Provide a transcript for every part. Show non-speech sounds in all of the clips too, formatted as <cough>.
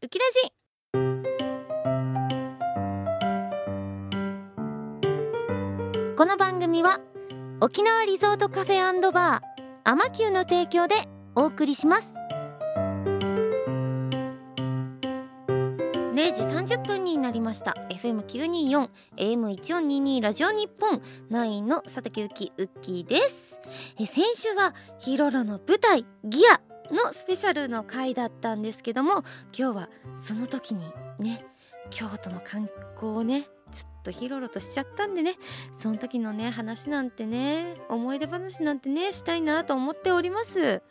ウキラジ。この番組は沖縄リゾートカフェバーアマキューの提供でお送りします。0時30分になりました。FM924 AM1422 ラジオ日本9の佐竹ゆきウッキーです。え先週はヒロロの舞台ギアのスペシャルの回だったんですけども今日はその時にね京都の観光をねちょっとヒロロとしちゃったんでねその時のね話なんてね思い出話なんてねしたいなと思っております、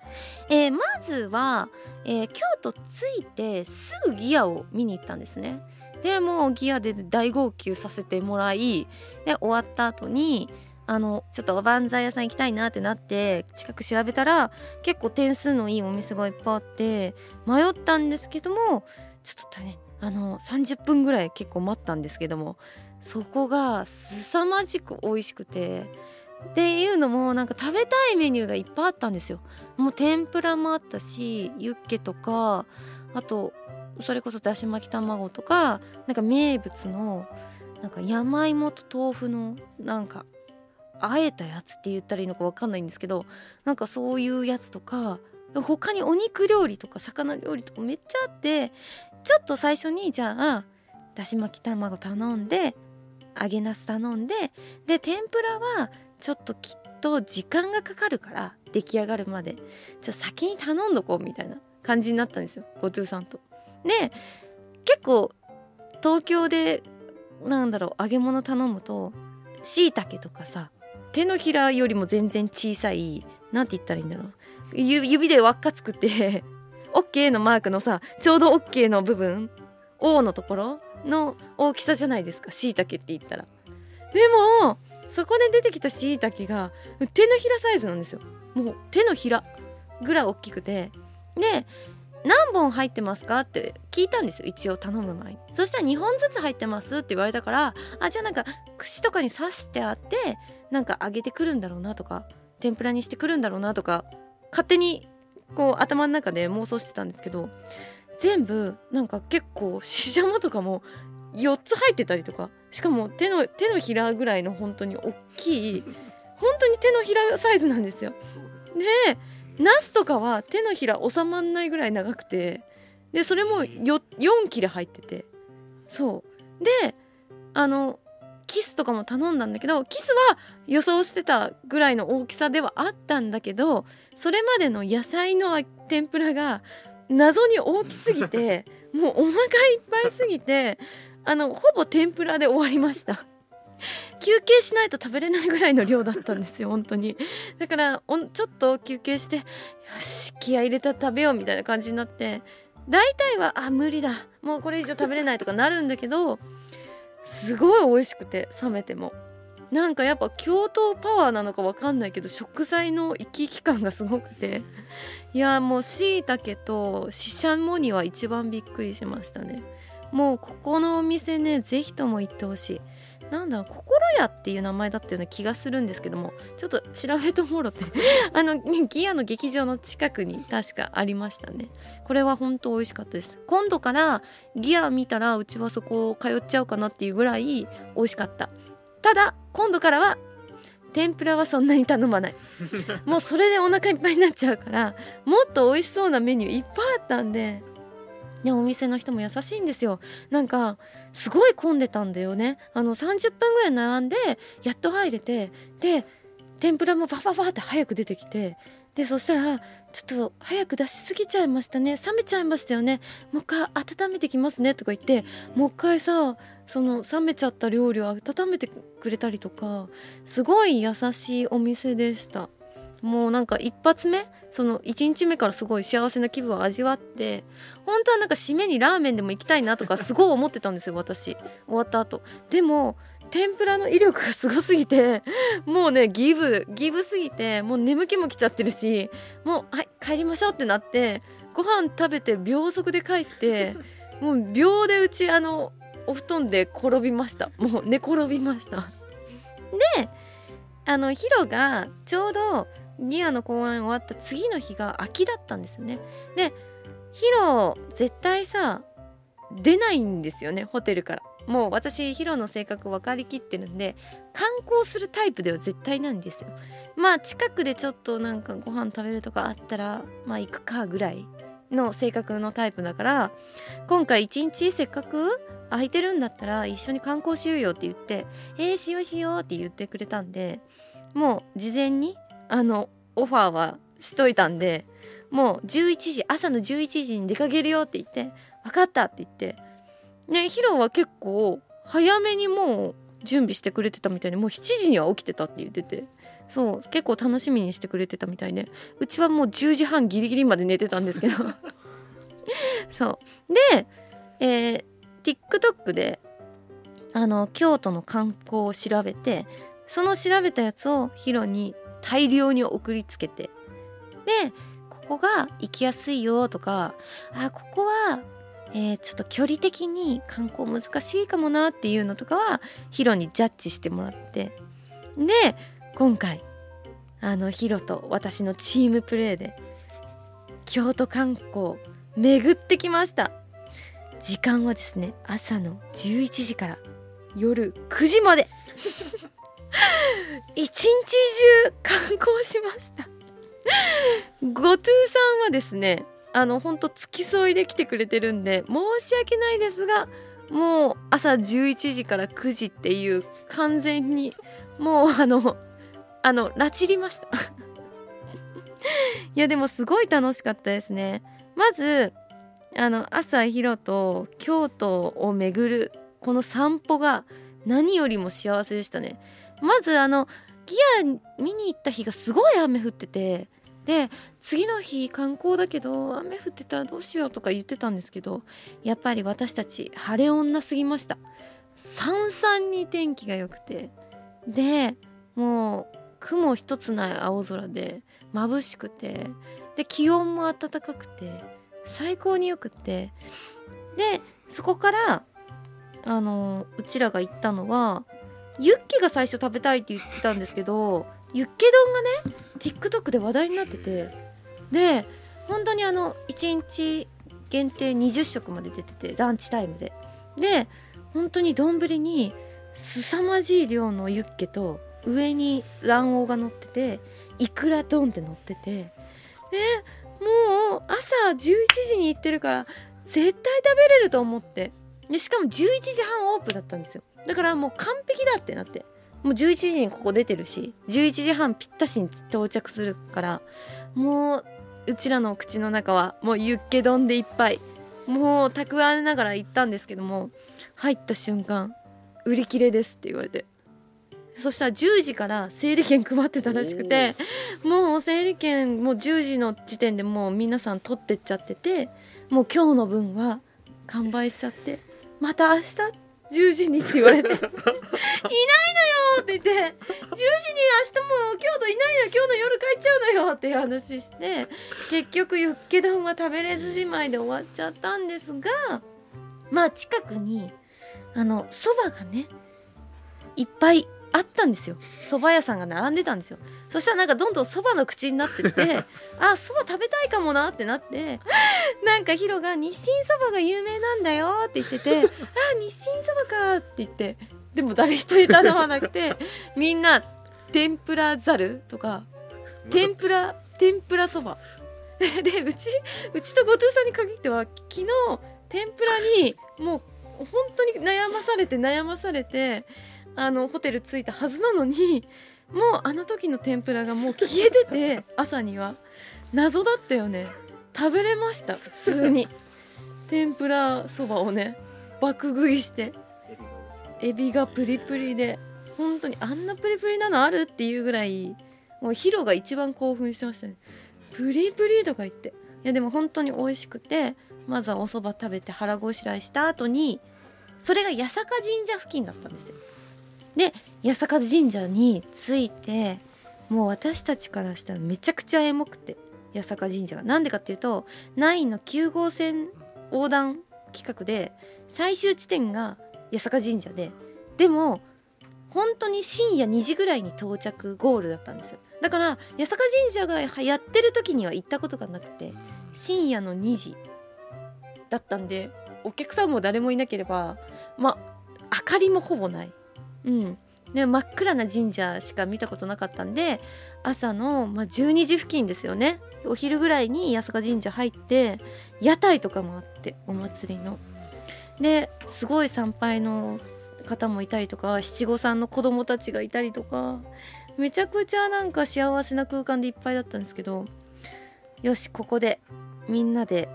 えー、まずは、えー、京都着いてすぐギアを見に行ったんですね。でもうギアで大号泣させてもらいで終わった後にあのちょっとおばんざい屋さん行きたいなってなって近く調べたら結構点数のいいお店がいっぱいあって迷ったんですけどもちょっとねあの30分ぐらい結構待ったんですけどもそこが凄まじく美味しくてっていうのもなんか食べたいメニューがいっぱいあったんですよ。もう天ぷらもあったしユッケとかあとそれこそだし巻き卵とかなんか名物のなんか山芋と豆腐のなんかあえたやつって言ったらいいのか分かんないんですけどなんかそういうやつとか他にお肉料理とか魚料理とかめっちゃあってちょっと最初にじゃあだし巻き卵頼んで揚げなす頼んでで天ぷらはちょっときっと時間がかかるから出来上がるまでちょっと先に頼んどこうみたいな感じになったんですよゴトゥさんと。で結構東京でなんだろう揚げ物頼むとしいたけとかさ手のひらよりも全然小さい何て言ったらいいんだろう。指で輪っか作って <laughs> OK のマークのさちょうど OK の部分 O のところの大きさじゃないですかしいたけって言ったら。でもそこで出てきたしいたけが手のひらサイズなんですよ。もう手のひらぐらい大きくて。で何本入ってますかって聞いたんですよ一応頼む前に。そしたら2本ずつ入ってますって言われたからあじゃあなんか串とかに刺してあってなんか揚げてくるんだろうなとか天ぷらにしてくるんだろうなとか勝手にこう頭の中で妄想してたんですけど全部なんか結構ししゃもとかも4つ入ってたりとかしかも手の手のひらぐらいの本当に大きい本当に手のひらサイズなんですよ。でナスとかは手のひら収まんないぐらい長くてでそれも 4, 4切れ入っててそうであのキスとかも頼んだんだけどキスは予想してたぐらいの大きさではあったんだけどそれまでの野菜の天ぷらが謎に大きすぎて <laughs> もうお腹いっぱいすぎてあのほぼ天ぷらで終わりました。休憩しないと食べれないぐらいの量だったんですよ本当に。だからちょっと休憩してよし気合入れたら食べようみたいな感じになって大体はあ無理だ。もうこれ以上食べれないとかなるんだけどすごい美味しくて冷めても。なんかやっぱ京都パワーなのか分かんないけど食材の生き生き感がすごくて。いやもうしいたけとししゃもには一番びっくりしましたね。もうここのお店ね是非とも行ってほしい。なんだ心屋っていう名前だったような気がするんですけどもちょっと調べてもろて <laughs> あのギアの劇場の近くに確かありましたね。これは本当美味しかったです。今度からギア見たらうちはそこ通っちゃうかなっていうぐらい美味しかった。ただ今度からは天ぷらはそんなに頼まない。<laughs> もうそれでお腹いっぱいになっちゃうからもっと美味しそうなメニューいっぱいあったんででお店の人も優しいんですよ。なんかすごい混んでたんだよね。あの30分ぐらい並んでやっと入れてで天ぷらもバババって早く出てきてでそしたらちょっと早く出しすぎちゃいましたね。冷めちゃいましたよね。もう一回温めてきますねとか言ってもう一回さその冷めちゃった料理を温めてくれたりとかすごい優しいお店でした。もうなんか一発目その1日目からすごい幸せな気分を味わって本当はなんか締めにラーメンでも行きたいなとか <laughs> すごい思ってたんですよ私。終わった後。でも天ぷらの威力がすごすぎてもうねギブギブすぎてもう眠気もきちゃってるしもうはい帰りましょうってなってご飯食べて秒速で帰って <laughs> もう秒でうちあのお布団で転びました。もう寝転びました。であのヒロがちょうどニアの公演終わった次の日が空きだったんですよね。でヒロ絶対さ出ないんですよねホテルから。もう私ヒロの性格分かりきってるんで観光するタイプでは絶対なんですよ。まあ近くでちょっとなんかご飯食べるとかあったらまあ行くかぐらいの性格のタイプだから今回一日せっかく空いてるんだったら一緒に観光しようよって言って「えー、しようしよう」って言ってくれたんでもう事前にあのオファーはしといたんでもう11時朝の11時に出かけるよって言って「分かった」って言って。ねヒロは結構早めにもう準備してくれてたみたいにもう7時には起きてたって言ってて。そう結構楽しみにしてくれてたみたいで。うちはもう10時半ギリギリまで寝てたんですけど。<laughs> そう。で、えー、TikTok であの京都の観光を調べてその調べたやつをヒロに大量に送りつけて。でここが行きやすいよとかあここは、えー、ちょっと距離的に観光難しいかもなっていうのとかはヒロにジャッジしてもらって。で今回あのヒロと私のチームプレーで京都観光巡ってきました。時間はですね朝の11時から夜9時まで。一日中観光しました。ゴトゥさんはですねあのほんと付き添いで来てくれてるんで申し訳ないですがもう朝11時から9時っていう完全にもうあのあの拉致りました。<laughs> いやでもすごい楽しかったですね。まずあの朝ヒロと京都を巡るこの散歩が何よりも幸せでしたね。まずあのギア見に行った日がすごい雨降っててで次の日観光だけど雨降ってたらどうしようとか言ってたんですけどやっぱり私たち晴れ女すぎました。さんさんに天気が良くて。でもう雲一つない青空で眩しくて。で気温も暖かくて最高によくって。でそこからあのうちらが行ったのはユッケが最初食べたいって言ってたんですけどユッケ丼がね TikTok で話題になっててで本当にあの1日限定20食まで出ててランチタイムで。で本当に丼に凄まじい量のユッケと上に卵黄が乗ってていくら丼って乗っててでもう朝11時に行ってるから絶対食べれると思って。でしかも11時半オープンだったんですよ。だからもう完璧だってなって。もう11時にここ出てるし11時半ぴったしに到着するからもううちらの口の中はもうユッケ丼でいっぱい。もう蓄えながら行ったんですけども入った瞬間売り切れですって言われて。そしたら10時から整理券配ってたらしくてもう整理券もう10時の時点でもう皆さん取ってっちゃっててもう今日の分は完売しちゃってまた明日10時にって言われて「いないのよ!」って言って「10時に明日も京都いないの今日の夜帰っちゃうのよ」っていう話して結局ユッケ丼は食べれずじまいで終わっちゃったんですがまあ近くにあのそばがねいっぱいあったんですよ。蕎麦屋さんが並んでたんですよ。そしたらなんかどんどんそばの口になってって <laughs> あそば食べたいかもなってなってなんかヒロが「日清そばが有名なんだよ」って言ってて「<laughs> あ日清そばか」って言ってでも誰一人頼まなくてみんな天ぷらざるとか天ぷら天ぷらそば <laughs> でうちうちと後藤さんに限っては昨日天ぷらにもう本当に悩まされて悩まされてあのホテル着いたはずなのにもうあの時の天ぷらがもう消えてて <laughs> 朝には。謎だったよね。食べれました普通に。<laughs> 天ぷらそばをね爆食いして。エビがプリプリで。本当にあんなプリプリなのあるっていうぐらいもうヒロが一番興奮してましたね。プリプリとか言って。いやでも本当に美味しくてまずはお蕎麦食べて腹ごしらえした後にそれが八坂神社付近だったんですよ。で八坂神社に着いてもう私たちからしたらめちゃくちゃエモくて八坂神社がなんでかっていうと9の9号線横断企画で最終地点が八坂神社ででも本当に深夜2時ぐらいに到着ゴールだったんですよ。だから八坂神社がやってる時には行ったことがなくて深夜の2時だったんでお客さんも誰もいなければまあ明かりもほぼない、うんね、真っ暗な神社しか見たことなかったんで朝の、まあ、12時付近ですよねお昼ぐらいに八坂神社入って屋台とかもあってお祭りの。ですごい参拝の方もいたりとか七五三の子供たちがいたりとかめちゃくちゃなんか幸せな空間でいっぱいだったんですけどよしここでみんなで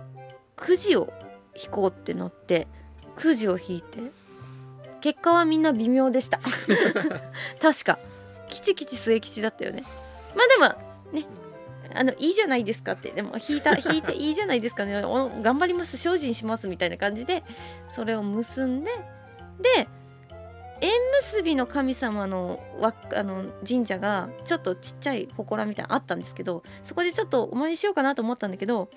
くじを引こうってなってくじを引いて結果はみんな微妙でした。確か。キチキチ末吉だったよね。まあでもね。あのいいじゃないですかって。でも引いた <laughs> 引いていいじゃないですかね。頑張ります。精進しますみたいな感じでそれを結んで。で縁結びの神様のわあの神社がちょっとちっちゃい祠みたいなのあったんですけどそこでちょっとお参りしようかなと思ったんだけど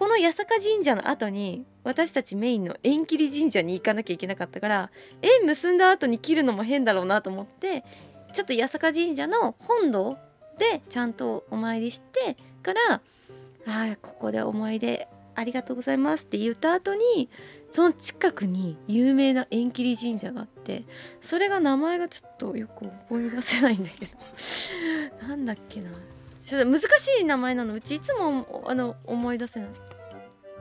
この八坂神社の後に私たちメインの縁切り神社に行かなきゃいけなかったから縁結んだ後に切るのも変だろうなと思ってちょっと八坂神社の本堂でちゃんとお参りしてから「あここでお参りありがとうございます」って言った後にその近くに有名な縁切り神社があってそれが名前がちょっとよく思い出せないんだけど。<laughs> なんだっけな。ちょっと難しい名前なの。うちいつもあの思い出せない。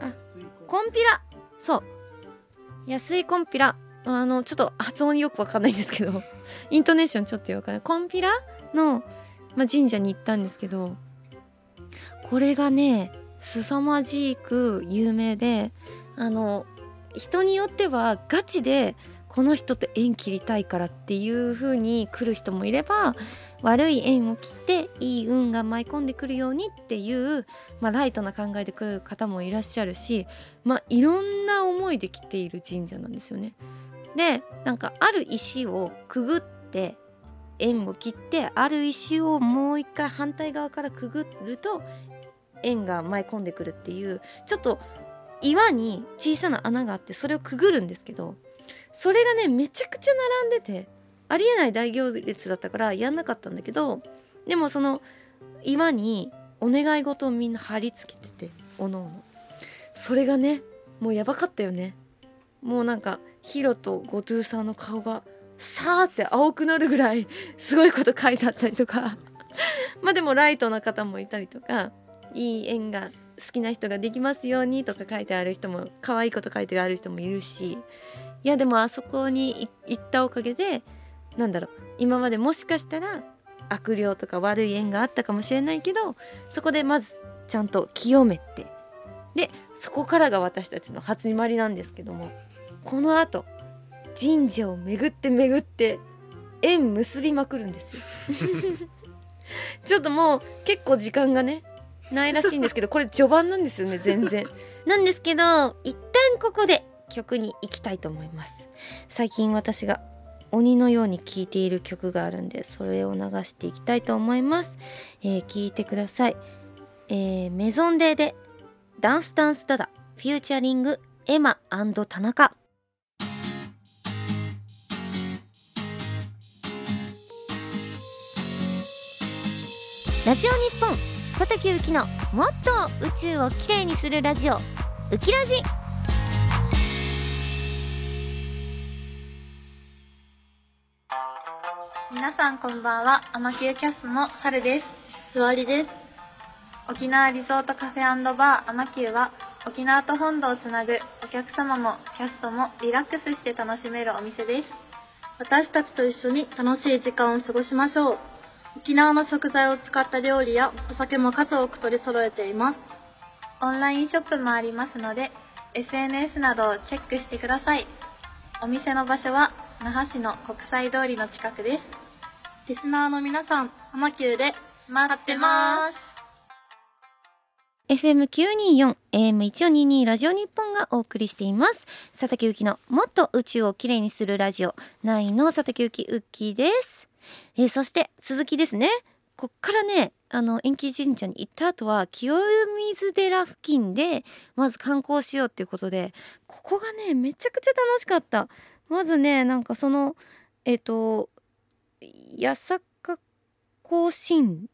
あコンピラ。そう。安いコンピラ。あのちょっと発音よくわかんないんですけど。<laughs> イントネーションちょっとよくない。コンピラの、まあ、神社に行ったんですけどこれがね凄まじく有名であの人によってはガチでこの人と縁切りたいからっていう風に来る人もいれば悪い縁を切っていい運が舞い込んでくるようにっていう、まあ、ライトな考えで来る方もいらっしゃるし、まあ、いろんな思いで来ている神社なんですよね。でなんかある石をくぐって縁を切ってある石をもう一回反対側からくぐると円が舞い込んでくるっていうちょっと岩に小さな穴があってそれをくぐるんですけどそれがねめちゃくちゃ並んでてありえない大行列だったからやんなかったんだけどでもその岩にお願い事をみんな貼り付けてておのおの。それがねもうやばかったよね。もうなんかヒロとゴトゥーさんの顔がさーって青くなるぐらいすごいこと書いてあったりとか。<laughs> まあでもライトな方もいたりとかいい縁が好きな人ができますようにとか書いてある人も可愛いこと書いてある人もいるし。いやでもあそこに行ったおかげでなんだろう。今までもしかしたら悪霊とか悪い縁があったかもしれないけどそこでまずちゃんと清めてでそこからが私たちの始まりなんですけどもこのあと神社を巡って巡って縁結びまくるんですよ。<laughs> ちょっともう結構時間がねないらしいんですけどこれ序盤なんですよね全然。なんですけど一旦ここで曲に行きたいと思います。最近私が鬼のように聴いている曲があるんでそれを流していきたいと思います、えー、聞いてください、えー、メゾンデーでダンスダンスダダフューチャリングエマ田中。ラジオ日本佐竹ゆきのもっと宇宙をきれいにするラジオウキラジ。皆さんこんばんはアマキューキャストのサルですすわりです沖縄リゾートカフェバーアマキューは沖縄と本土をつなぐお客様もキャストもリラックスして楽しめるお店です私たちと一緒に楽しい時間を過ごしましょう沖縄の食材を使った料理やお酒も数多く取り揃えています。オンラインショップもありますので、SNS などをチェックしてください。お店の場所は那覇市の国際通りの近くです。リスナーの皆さん、浜急で待ってます。FM924、AM1422 ラジオ日本がお送りしています。佐竹ゆきのもっと宇宙をきれいにするラジオ9の佐竹ゆきウッキーです。えー、そして続きですねこっからねあの延期神社に行った後は清水寺付近でまず観光しようっていうことでここがねめちゃくちゃ楽しかったまずねなんかそのえっ、ー、と八坂甲信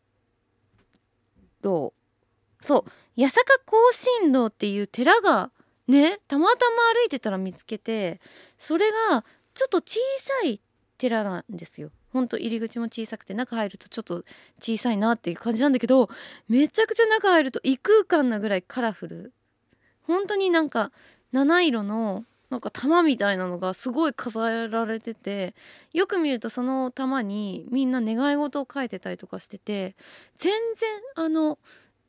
楼そう。八坂甲信楼っていう寺がねたまたま歩いてたら見つけてそれがちょっと小さい寺なんですよ。ほんと入り口も小さくて中入るとちょっと小さいなっていう感じなんだけどめちゃくちゃ中入ると異空間なぐらいカラフル。本当になんか七色のなんか玉みたいなのがすごい飾られててよく見るとその玉にみんな願い事を書いてたりとかしてて全然あの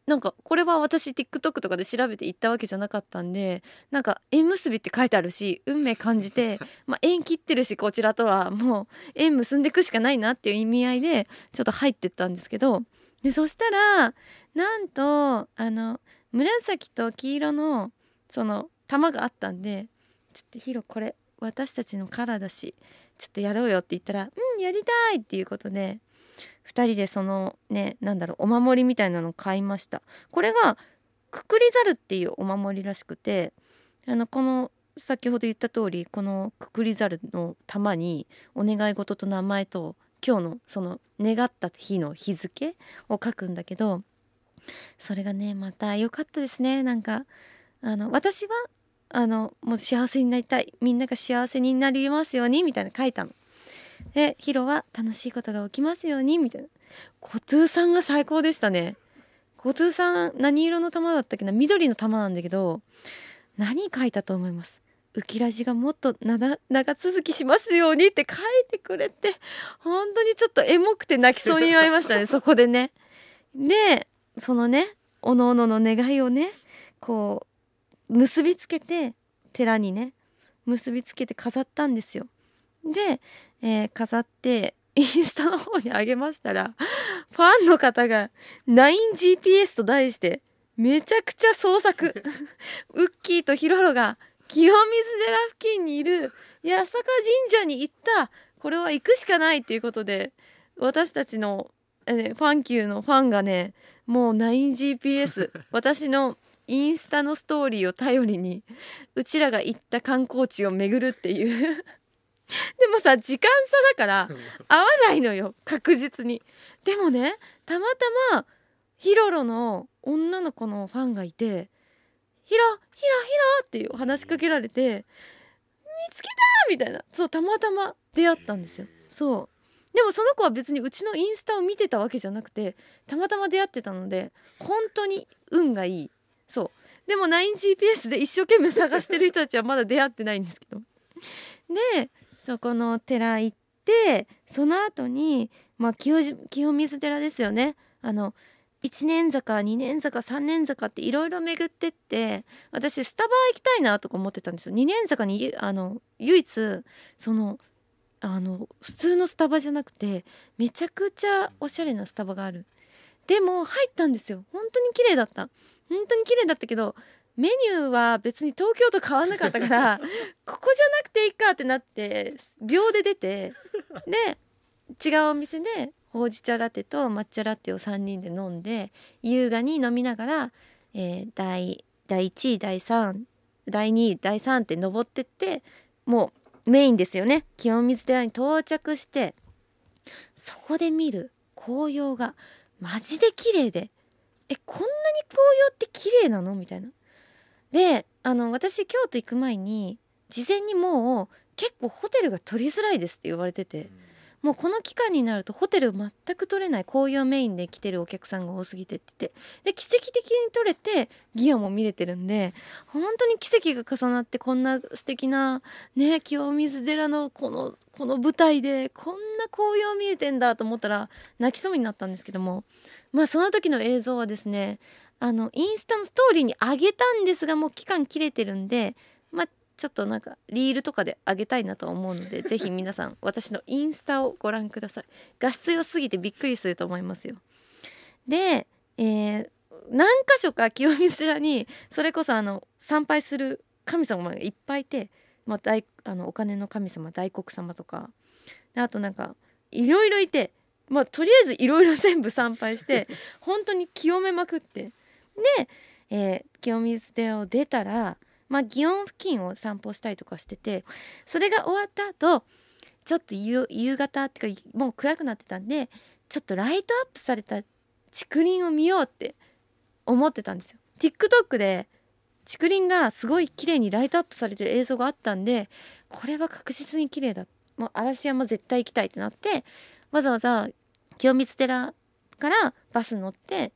なんかこれは私 TikTok とかで調べて行ったわけじゃなかったんでなんか縁結びって書いてあるし運命感じて、<laughs> まあ、縁切ってるしこちらとはもう縁結んでいくしかないなっていう意味合いでちょっと入ってったんですけどでそしたらなんとあの紫と黄色のその玉があったんでちょっとヒロこれ私たちのカラーだしちょっとやろうよって言ったら「うんやりたい!」っていうことで2人でそのねなんだろうお守りみたいなのを買いましたこれがくくりざるっていうお守りらしくてあのこの先ほど言った通りこのくくりざるの玉にお願い事と名前と今日のその願った日の日付を書くんだけどそれがねまた良かったですねなんかあの私はあのもう幸せになりたいみんなが幸せになりますようにみたいな書いたの。でヒロは楽しいことが起きますようにみたいな。コトゥーさんが最高でしたね。コトゥーさん何色の玉だったっけな？緑の玉なんだけど何書いたと思います？ウキラジがもっと長続きしますようにって書いてくれて本当にちょっとエモくて泣きそうになりましたね <laughs> そこでね。でそのねおのおのの願いをねこう結びつけて寺にね結びつけて飾ったんですよ。で、えー、飾ってインスタの方にあげましたらファンの方が 9GPS と題してめちゃくちゃ創作 <laughs> ウッキーとヒロロが清水寺付近にいる八坂神社に行ったこれは行くしかないっていうことで私たちの、えー、ファン級のファンがねもう 9GPS 私のインスタのストーリーを頼りにうちらが行った観光地を巡るっていう <laughs> でもさ時間差だから合わないのよ確実にでもねたまたまヒロロの女の子のファンがいて「ヒロヒロヒロ!」っていう話しかけられて「見つけた!」みたいなそうたまたま出会ったんですよそうでもその子は別にうちのインスタを見てたわけじゃなくてたまたま出会ってたので本当に運がいいそう。でも 9GPS で一生懸命探してる人たちはまだ出会ってないんですけど。でそこの寺行ってその後にまあ清清水寺ですよね。あの1年坂2年坂3年坂っていろいろ巡ってって私スタバ行きたいなとか思ってたんですよ。2年坂にあの唯一そのあの普通のスタバじゃなくてめちゃくちゃおしゃれなスタバがある。でも入ったんですよ。本当に綺麗だった。本当に綺麗だったけどメニューは別に東京と変わんなかったから <laughs> ここじゃなくていいかってなって秒で出てで違うお店でほうじ茶ラテと抹茶ラテを3人で飲んで優雅に飲みながら、えー、第第1位第3第2位第3って登ってってもうメインですよね。清水寺に到着してそこで見る紅葉がマジで綺麗でえこんなに紅葉って綺麗なの？みたいな。であの私京都行く前に事前にもう結構ホテルが取りづらいですって言われてて、もうこの期間になるとホテル全く取れない紅葉メインで来てるお客さんが多すぎてってってで奇跡的に取れてギアも見れてるんで本当に奇跡が重なってこんな素敵なね清水寺のこのこの舞台でこんな紅葉見えてんだと思ったら泣きそうになったんですけどもまあその時の映像はですねあのインスタのストーリーに上げたんですがもう期間切れてるんでちょっとなんかリールとかで上げたいなと思うので <laughs> ぜひ皆さん私のインスタをご覧ください。画質良すぎてびっくりすると思いますよ。で、えー、何箇所か清水寺にそれこそあの参拝する神様がいっぱいいて、まあ、大あのお金の神様大黒様とか。あとなんかいろいろいてまあとりあえずいろいろ全部参拝して <laughs> 本当に清めまくって。で、えー、清水寺を出たら、まあ、祇園付近を散歩したりとかしててそれが終わった後ちょっと夕方っていうかもう暗くなってたんでちょっとライトアップされた竹林を見ようって思ってたんですよ。TikTok で竹林がすごい綺麗にライトアップされてる映像があったんでこれは確実に綺麗だもう嵐山絶対行きたいってなってわざわざ清水寺からバス乗って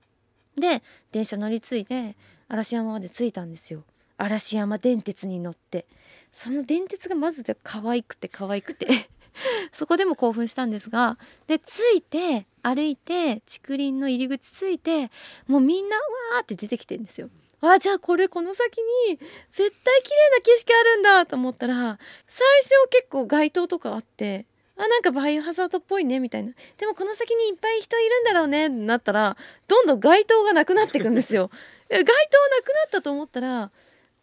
で電車乗り継いで嵐山まで着いたんですよ嵐山電鉄に乗ってその電鉄がまずじゃ可愛くて可愛くて <laughs> そこでも興奮したんですがで着いて歩いて竹林の入り口着いてもうみんなわーって出てきてるんですよ。あじゃあこれこの先に絶対綺麗な景色あるんだと思ったら最初結構街灯とかあってあなんかバイオハザードっぽいねみたいなでもこの先にいっぱい人いるんだろうねってなったらどんどん街灯がなくなっていくんですよ。<laughs> 街灯なくなったと思ったら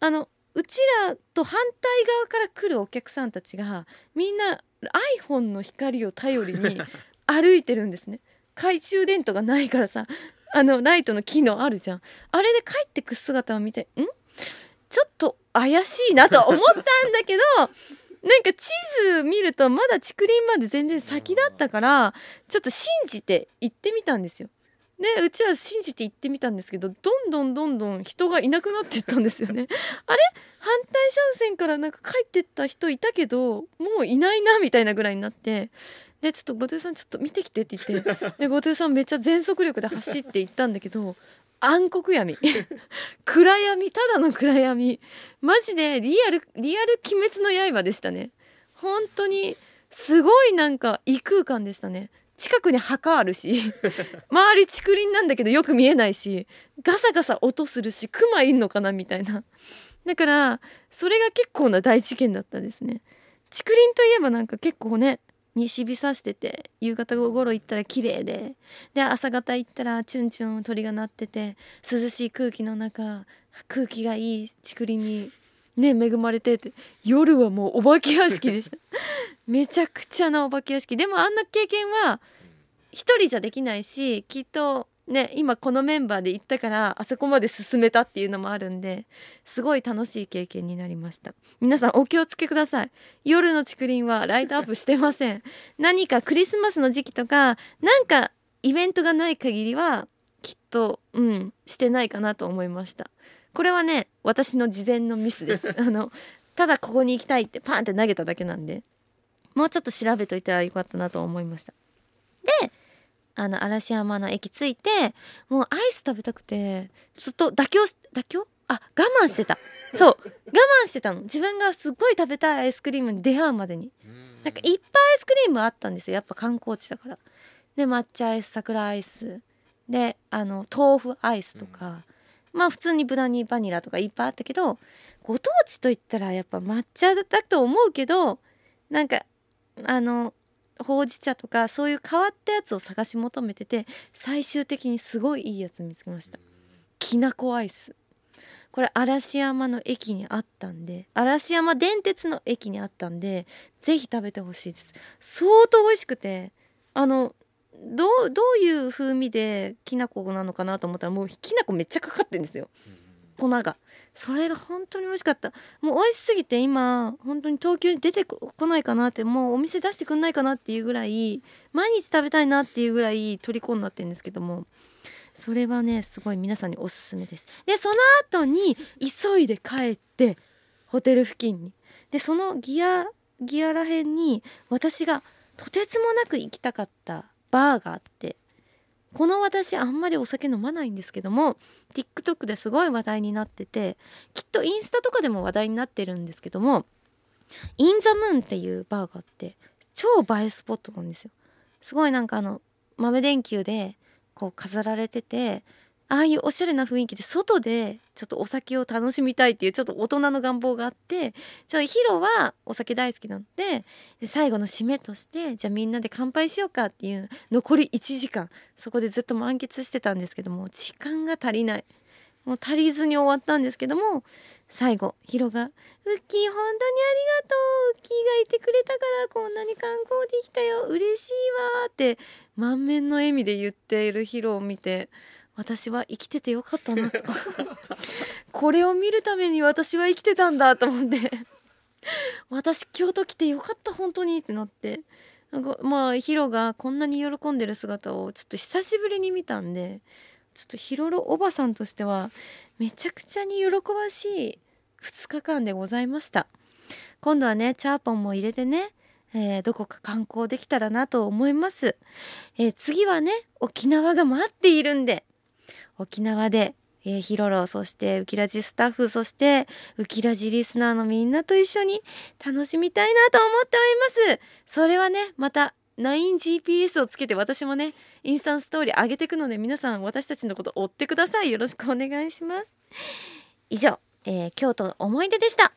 あのうちらと反対側から来るお客さんたちがみんな iPhone の光を頼りに <laughs> 歩いてるんですね。懐中電灯がないからさ。あのライトの機能あるじゃん。あれで帰ってく姿を見てん？ちょっと怪しいなと思ったんだけど <laughs> なんか地図見るとまだ竹林まで全然先だったからちょっと信じて行ってみたんですよ。でうちは信じて行ってみたんですけどどんどんどんどん人がいなくなっていったんですよね。<laughs> あれ？反対車線からなんか帰ってった人いたけどもういないなみたいなぐらいになって。でちょっと後藤さんちょっと見てきてって言って。で後藤さんめっちゃ全速力で走って行ったんだけど暗黒闇。<laughs> 暗闇ただの暗闇。マジでリアルリアル鬼滅の刃でしたね。本当にすごいなんか異空間でしたね近くに墓あるし <laughs> 周り竹林なんだけどよく見えないしガサガサ音するしクマいんのかなみたいな。だからそれが結構な大事件だったですね。竹林といえばなんか結構ね西日さしてて夕方頃行ったら綺麗でで朝方行ったらチュンチュン鳥が鳴ってて涼しい空気の中空気がいい竹林にね恵まれてて夜はもうお化け屋敷でした。<laughs> めちゃくちゃなお化け屋敷。でもあんな経験は一人じゃできないしきっとね今このメンバーで行ったからあそこまで進めたっていうのもあるんですごい楽しい経験になりました。皆さんお気をつけください。夜の竹林はライトアップしてません。<laughs> 何かクリスマスの時期とかなんかイベントがない限りはきっとうんしてないかなと思いました。これはね私の事前のミスです。<laughs> あのただここに行きたいってパンって投げただけなんでもうちょっと調べといたらよかったなと思いました。であの嵐山の駅着いてもうアイス食べたくてずっと妥協し妥協？あ我慢してた。そう。我慢してたの。自分がすっごい食べたいアイスクリームに出会うまでに。なんかいっぱいアイスクリームあったんですよ。やっぱ観光地だから。で抹茶アイス桜アイス。であの豆腐アイスとか、まあ普通にブラニーバニラとかいっぱいあったけどご当地といったらやっぱ抹茶だと思うけどなんかあのほうじ茶とかそういう変わったやつを探し求めてて最終的にすごいいいやつ見つけました。きなこアイス。これ嵐山の駅にあったんで嵐山電鉄の駅にあったんでぜひ食べてほしいです。相当美味しくてあのどうどういう風味できな粉なのかなと思ったらもうきな粉めっちゃかかってるんですよ。粉が。それが本当に美味しかった。もう美味しすぎて今本当に東京に出てこないかなってもうお店出してくんないかなっていうぐらい毎日食べたいなっていうぐらい虜になってるんですけども。それはねすごい皆さんにおすすめです。でその後に急いで帰ってホテル付近に。でそのギアギアらへんに私がとてつもなく行きたかったバーがあってこの私あんまりお酒飲まないんですけども TikTok ですごい話題になっててきっとインスタとかでも話題になってるんですけどもインザムーンっていうバーがあって超映えスポットなんですよ。すごいなんかあの豆電球でこう飾られててああいうおしゃれな雰囲気で外でちょっとお酒を楽しみたいっていうちょっと大人の願望があってちょヒロはお酒大好きなので最後の締めとしてじゃあみんなで乾杯しようかっていう残り1時間そこでずっと満喫してたんですけども時間が足りない。もう足りずに終わったんですけども最後ヒロが「ウッキー本当にありがとう。ウッキーがいてくれたからこんなに観光できたよ。嬉しいわ」って満面の笑みで言っているヒロを見て私は生きててよかったなと。<laughs> これを見るために私は生きてたんだと思って。<laughs> 私京都来てよかった本当にってなって。なんかまあヒロがこんなに喜んでる姿をちょっと久しぶりに見たんでちょっとヒロロおばさんとしてはめちゃくちゃに喜ばしい2日間でございました。今度はねチャーポンも入れてね、えー、どこか観光できたらなと思います、えー、次はね沖縄が待っているんで沖縄でえー、ヒロロそしてウキラジスタッフそしてウキラジリスナーのみんなと一緒に楽しみたいなと思っております。それはねまた 9GPS をつけて私もねインスタンストーリー上げていくので皆さん私たちのこと追ってください。よろしくお願いします。以上、えー、京都の思い出でした。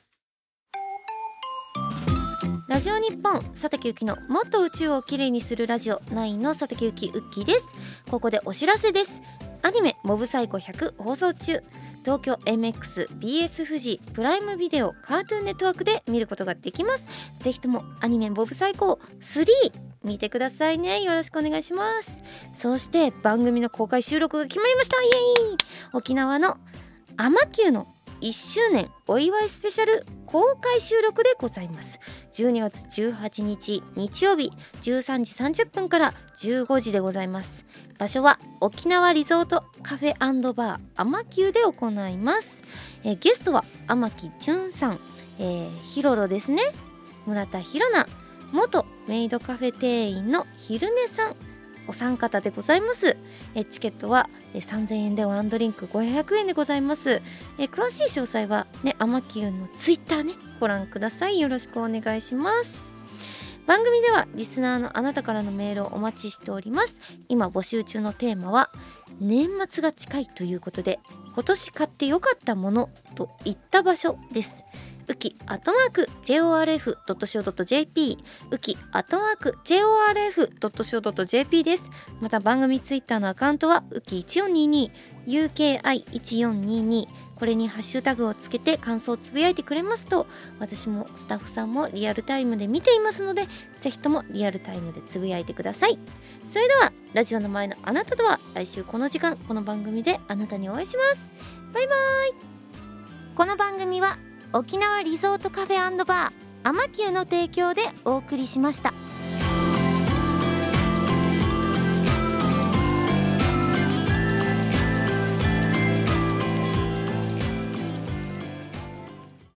ラジオ日本佐竹ゆきのもっと宇宙をきれいにするラジオ9の佐竹ゆきウッキーです。ここでお知らせです。アニメ「モブサイコ100」放送中。東京 MXBS 富士プライムビデオカートゥーンネットワークで見ることができます。ぜひともアニメ「モブサイコ3」見てくださいね。よろしくお願いします。そして番組の公開収録が決まりました。イエイ。沖縄のアマキューの1周年お祝いスペシャル公開収録でございます。12月18日日曜日13時30分から15時でございます。場所は沖縄リゾートカフェバーアマキューで行います、え、ゲストは天木淳さん、えー、ヒロロですね。村田ひろな元メイドカフェ店員の昼寝さん。お三方でございます。えチケットはえ3000円でワンドリンク500円でございます。え詳しい詳細はねアマキューのツイッターねご覧ください。よろしくお願いします。番組ではリスナーのあなたからのメールをお待ちしております。今募集中のテーマは年末が近いということで今年買ってよかったものといった場所です。ウキアットマーク JORF.CO.JP ウキアットマーク JORF.CO.JP です。また番組ツイッターのアカウントはウキ1422 UKI1422 これにハッシュタグをつけて感想をつぶやいてくれますと私もスタッフさんもリアルタイムで見ていますのでぜひともリアルタイムでつぶやいてください。それではラジオの前のあなたとは来週この時間この番組であなたにお会いします。バイバイ。この番組は沖縄リゾートカフェバーアマキューの提供でお送りしました。